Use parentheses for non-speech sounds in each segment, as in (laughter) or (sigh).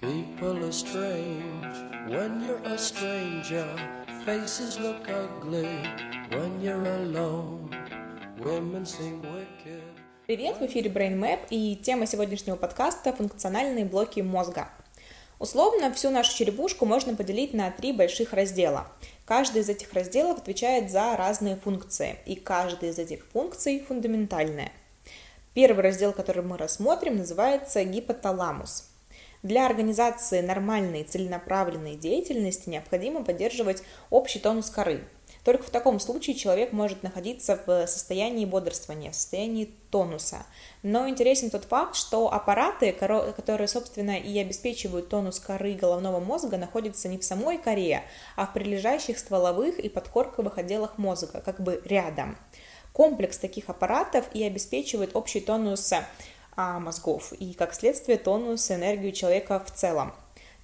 People are strange when you're a stranger. Faces look ugly when you're alone. Women seem wicked. Привет, в эфире Brain Map и тема сегодняшнего подкаста – функциональные блоки мозга. Условно, всю нашу черепушку можно поделить на три больших раздела. Каждый из этих разделов отвечает за разные функции, и каждая из этих функций фундаментальная. Первый раздел, который мы рассмотрим, называется гипоталамус. Для организации нормальной целенаправленной деятельности необходимо поддерживать общий тонус коры. Только в таком случае человек может находиться в состоянии бодрствования, в состоянии тонуса. Но интересен тот факт, что аппараты, которые, собственно, и обеспечивают тонус коры головного мозга, находятся не в самой коре, а в прилежащих стволовых и подкорковых отделах мозга, как бы рядом. Комплекс таких аппаратов и обеспечивает общий тонус мозгов и, как следствие, тонус и энергию человека в целом.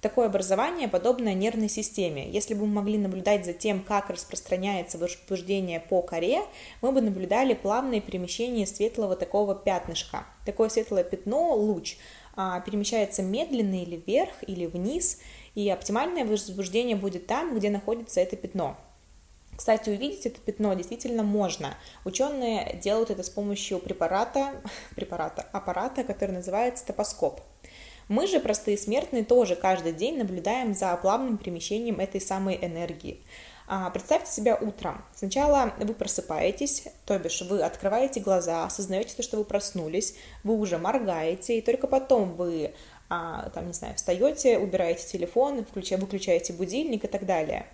Такое образование подобно нервной системе. Если бы мы могли наблюдать за тем, как распространяется возбуждение по коре, мы бы наблюдали плавное перемещение светлого такого пятнышка. Такое светлое пятно, луч, а, перемещается медленно или вверх, или вниз, и оптимальное возбуждение будет там, где находится это пятно. Кстати, увидеть это пятно действительно можно. Ученые делают это с помощью препарата, (laughs) препарата, аппарата, который называется топоскоп. Мы же, простые смертные, тоже каждый день наблюдаем за плавным перемещением этой самой энергии. А, представьте себя утром. Сначала вы просыпаетесь, то бишь вы открываете глаза, осознаете то, что вы проснулись, вы уже моргаете, и только потом вы а, там, не знаю, встаете, убираете телефон, выключаете будильник и так далее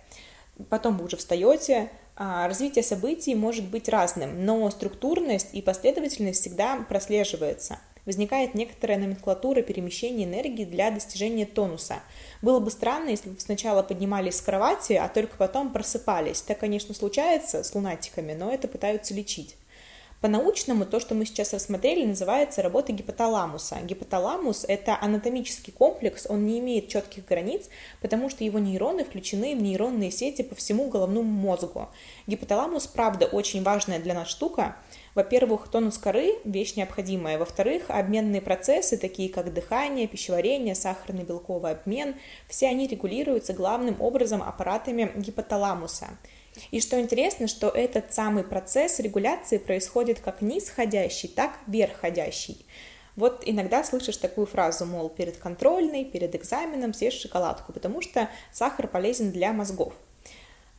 потом вы уже встаете, а, развитие событий может быть разным, но структурность и последовательность всегда прослеживается. Возникает некоторая номенклатура перемещения энергии для достижения тонуса. Было бы странно, если бы сначала поднимались с кровати, а только потом просыпались. Так, конечно, случается с лунатиками, но это пытаются лечить. По-научному то, что мы сейчас рассмотрели, называется работа гипоталамуса. Гипоталамус – это анатомический комплекс, он не имеет четких границ, потому что его нейроны включены в нейронные сети по всему головному мозгу. Гипоталамус, правда, очень важная для нас штука. Во-первых, тонус коры – вещь необходимая. Во-вторых, обменные процессы, такие как дыхание, пищеварение, сахарный белковый обмен, все они регулируются главным образом аппаратами гипоталамуса – и что интересно, что этот самый процесс регуляции происходит как нисходящий, так вверхходящий. Вот иногда слышишь такую фразу, мол, перед контрольной, перед экзаменом съешь шоколадку, потому что сахар полезен для мозгов.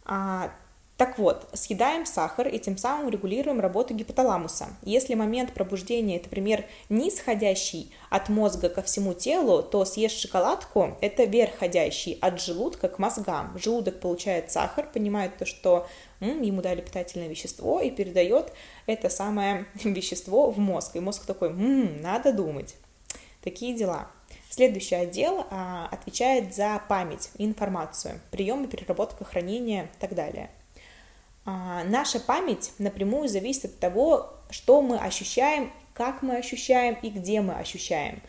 А, так вот, съедаем сахар и тем самым регулируем работу гипоталамуса. Если момент пробуждения, это пример нисходящий от мозга ко всему телу, то съешь шоколадку – это верхходящий от желудка к мозгам. Желудок получает сахар, понимает то, что м, ему дали питательное вещество и передает это самое (laughs) вещество в мозг. И мозг такой, м, надо думать. Такие дела. Следующий отдел а, отвечает за память, информацию, прием и переработка, хранение и так далее. А, наша память напрямую зависит от того, что мы ощущаем, как мы ощущаем и где мы ощущаем.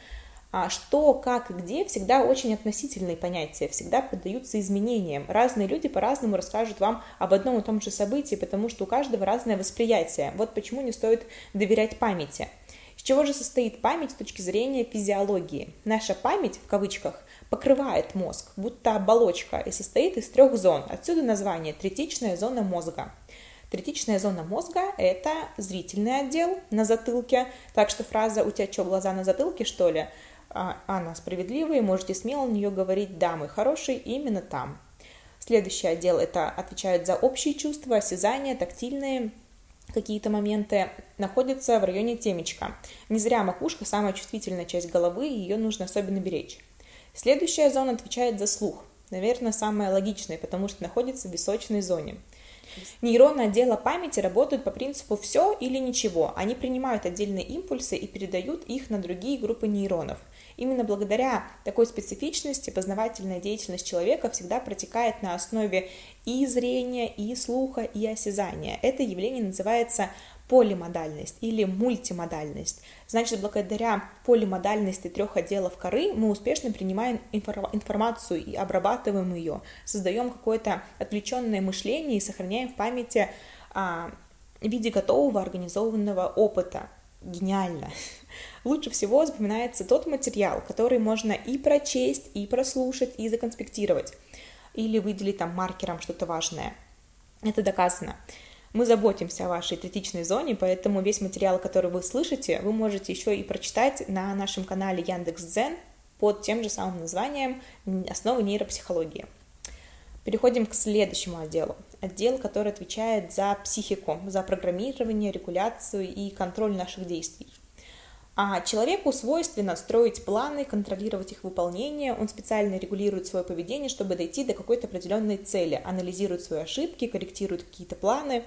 А что, как и где всегда очень относительные понятия, всегда поддаются изменениям. Разные люди по-разному расскажут вам об одном и том же событии, потому что у каждого разное восприятие. Вот почему не стоит доверять памяти. С чего же состоит память с точки зрения физиологии? Наша память, в кавычках, покрывает мозг, будто оболочка, и состоит из трех зон. Отсюда название третичная зона мозга. Третичная зона мозга – это зрительный отдел на затылке, так что фраза «у тебя что, глаза на затылке, что ли?» а, она справедливая, и можете смело на нее говорить «да, мы хороший» именно там. Следующий отдел – это отвечает за общие чувства, осязания, тактильные какие-то моменты, находится в районе темечка. Не зря макушка – самая чувствительная часть головы, ее нужно особенно беречь. Следующая зона отвечает за слух. Наверное, самая логичная, потому что находится в височной зоне. Нейроны отдела памяти работают по принципу «все или ничего». Они принимают отдельные импульсы и передают их на другие группы нейронов. Именно благодаря такой специфичности познавательная деятельность человека всегда протекает на основе и зрения, и слуха, и осязания. Это явление называется полимодальность или мультимодальность. Значит, благодаря полимодальности трех отделов коры мы успешно принимаем информацию и обрабатываем ее, создаем какое-то отвлеченное мышление и сохраняем в памяти а, в виде готового организованного опыта. гениально. (laughs) Лучше всего запоминается тот материал, который можно и прочесть, и прослушать, и законспектировать. Или выделить там маркером что-то важное. Это доказано. Мы заботимся о вашей третичной зоне, поэтому весь материал, который вы слышите, вы можете еще и прочитать на нашем канале Яндекс.Дзен под тем же самым названием «Основы нейропсихологии». Переходим к следующему отделу. Отдел, который отвечает за психику, за программирование, регуляцию и контроль наших действий. А человеку свойственно строить планы, контролировать их выполнение, он специально регулирует свое поведение, чтобы дойти до какой-то определенной цели, анализирует свои ошибки, корректирует какие-то планы.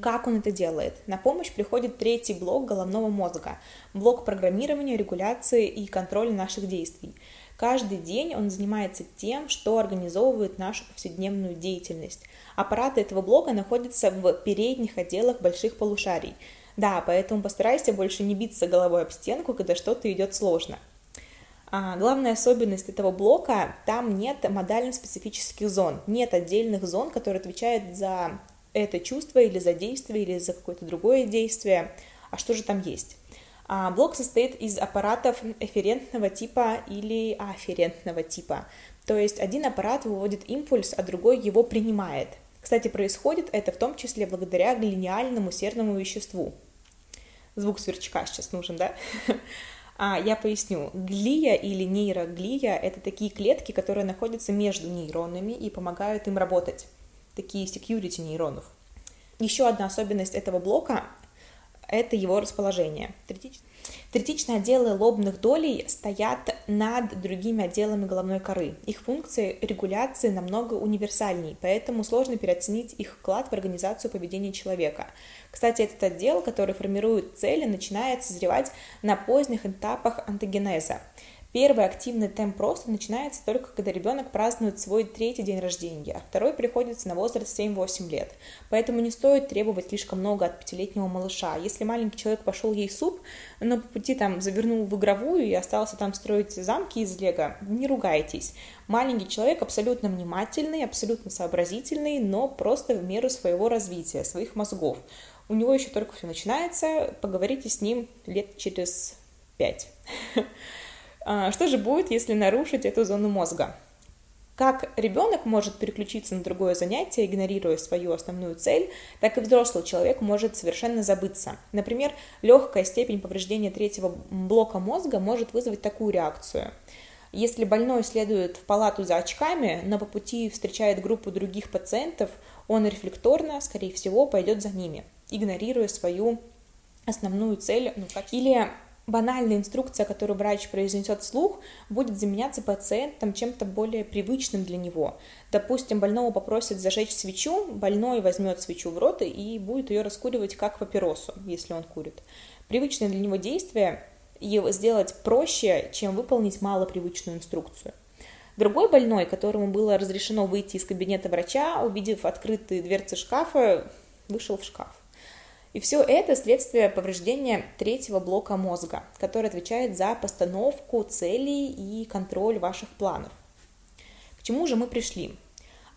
Как он это делает? На помощь приходит третий блок головного мозга, блок программирования, регуляции и контроля наших действий. Каждый день он занимается тем, что организовывает нашу повседневную деятельность. Аппараты этого блока находятся в передних отделах больших полушарий – да, поэтому постарайся больше не биться головой об стенку, когда что-то идет сложно. А, главная особенность этого блока, там нет модально-специфических зон, нет отдельных зон, которые отвечают за это чувство или за действие, или за какое-то другое действие. А что же там есть? А, блок состоит из аппаратов эферентного типа или аферентного типа. То есть один аппарат выводит импульс, а другой его принимает. Кстати, происходит это в том числе благодаря глиниальному серному веществу, Звук сверчка сейчас нужен, да? (laughs) А, я поясню. Глия или нейроглия — это такие клетки, которые находятся между нейронами и помогают им работать. Такие security нейронов. Еще одна особенность этого блока — это его расположение. Третичные отделы лобных долей стоят над другими отделами головной коры. Их функции регуляции намного универсальней, поэтому сложно переоценить их вклад в организацию поведения человека. Кстати, этот отдел, который формирует цели, начинает созревать на поздних этапах антогенеза. Первый активный темп роста начинается только когда ребенок празднует свой третий день рождения, а второй приходится на возраст 7-8 лет. Поэтому не стоит требовать слишком много от пятилетнего малыша. Если маленький человек пошел ей суп, но по пути там завернул в игровую и остался там строить замки из лего, не ругайтесь. Маленький человек абсолютно внимательный, абсолютно сообразительный, но просто в меру своего развития, своих мозгов. У него еще только все начинается, поговорите с ним лет через пять. (laughs) А, что же будет, если нарушить эту зону мозга? Как ребенок может переключиться на другое занятие, игнорируя свою основную цель, так и взрослый человек может совершенно забыться. Например, легкая степень повреждения третьего блока мозга может вызвать такую реакцию. Если больной следует в палату за очками, но по пути встречает группу других пациентов, он рефлекторно, скорее всего, пойдет за ними, игнорируя свою основную цель. Ну, как... Или банальная инструкция, которую врач произнесет вслух, будет заменяться пациентом чем-то более привычным для него. Допустим, больного попросят зажечь свечу, больной возьмет свечу в рот и будет ее раскуривать как папиросу, если он курит. Привычное для него действие его сделать проще, чем выполнить малопривычную инструкцию. Другой больной, которому было разрешено выйти из кабинета врача, увидев открытые дверцы шкафа, вышел в шкаф. И все это следствие повреждения третьего блока мозга, который отвечает за постановку целей и контроль ваших планов. К чему же мы пришли?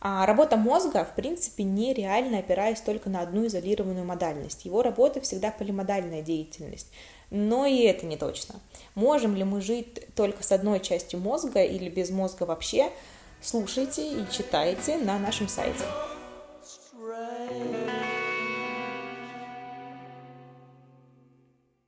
А работа мозга, в принципе, нереально опираясь только на одну изолированную модальность. Его работа всегда полимодальная деятельность. Но и это не точно. Можем ли мы жить только с одной частью мозга или без мозга вообще? Слушайте и читайте на нашем сайте.